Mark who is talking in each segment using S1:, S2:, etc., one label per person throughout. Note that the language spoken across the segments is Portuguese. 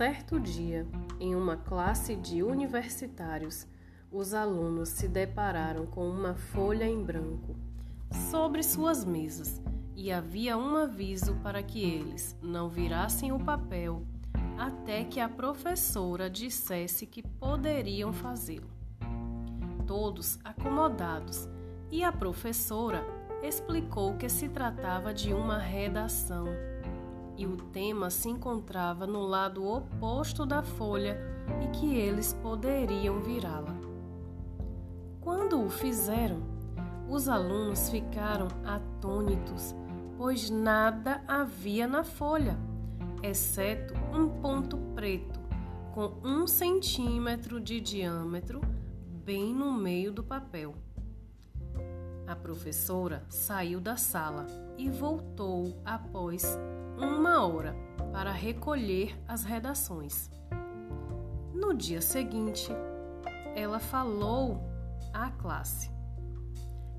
S1: Certo dia, em uma classe de universitários, os alunos se depararam com uma folha em branco sobre suas mesas e havia um aviso para que eles não virassem o papel até que a professora dissesse que poderiam fazê-lo. Todos acomodados, e a professora explicou que se tratava de uma redação e o tema se encontrava no lado oposto da folha e que eles poderiam virá-la. Quando o fizeram, os alunos ficaram atônitos, pois nada havia na folha, exceto um ponto preto com um centímetro de diâmetro bem no meio do papel. A professora saiu da sala e voltou após uma hora para recolher as redações. No dia seguinte, ela falou à classe: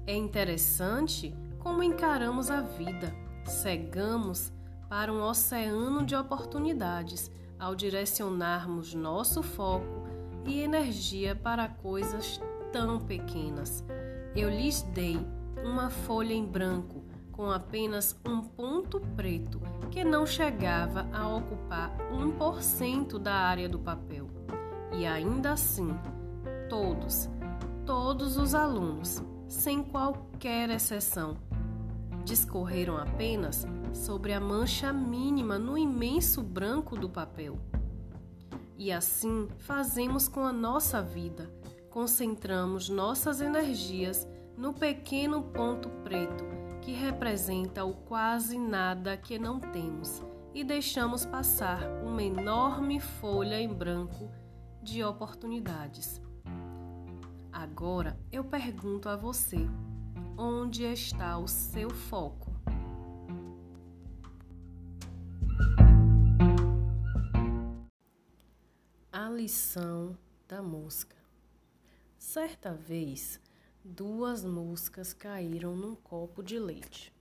S1: É interessante como encaramos a vida, cegamos para um oceano de oportunidades ao direcionarmos nosso foco e energia para coisas tão pequenas eu lhes dei uma folha em branco com apenas um ponto preto que não chegava a ocupar 1% da área do papel. E ainda assim, todos, todos os alunos, sem qualquer exceção, discorreram apenas sobre a mancha mínima no imenso branco do papel. E assim fazemos com a nossa vida concentramos nossas energias no pequeno ponto preto que representa o quase nada que não temos e deixamos passar uma enorme folha em branco de oportunidades. Agora eu pergunto a você: onde está o seu foco? A lição da mosca. Certa vez, duas moscas caíram num copo de leite.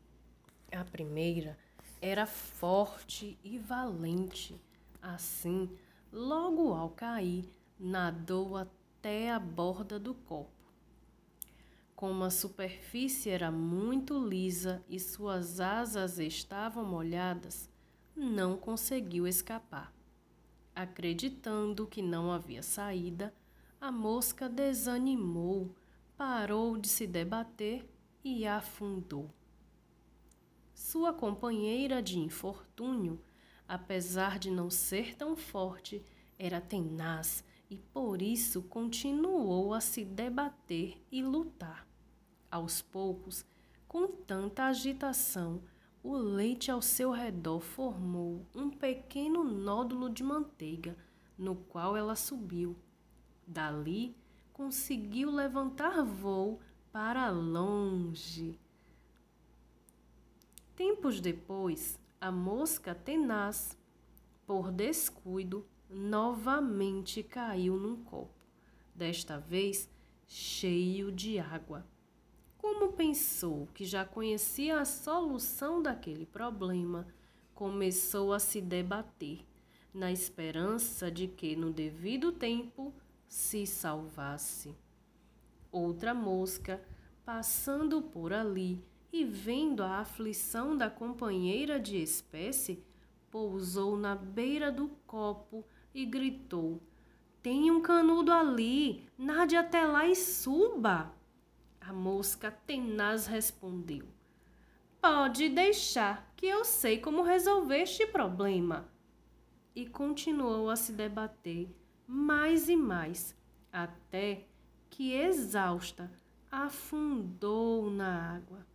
S1: A primeira era forte e valente. Assim, logo ao cair, nadou até a borda do copo. Como a superfície era muito lisa e suas asas estavam molhadas, não conseguiu escapar. Acreditando que não havia saída, a mosca desanimou, parou de se debater e afundou. Sua companheira de infortúnio, apesar de não ser tão forte, era tenaz e por isso continuou a se debater e lutar. Aos poucos, com tanta agitação, o leite ao seu redor formou um pequeno nódulo de manteiga, no qual ela subiu Dali, conseguiu levantar voo para longe. Tempos depois, a mosca tenaz, por descuido, novamente caiu num copo, desta vez cheio de água. Como pensou que já conhecia a solução daquele problema, começou a se debater, na esperança de que, no devido tempo, se salvasse. Outra mosca, passando por ali e vendo a aflição da companheira de espécie, pousou na beira do copo e gritou: Tem um canudo ali, nade até lá e suba. A mosca tenaz respondeu: Pode deixar, que eu sei como resolver este problema. E continuou a se debater mais e mais, até que, exausta, afundou na água.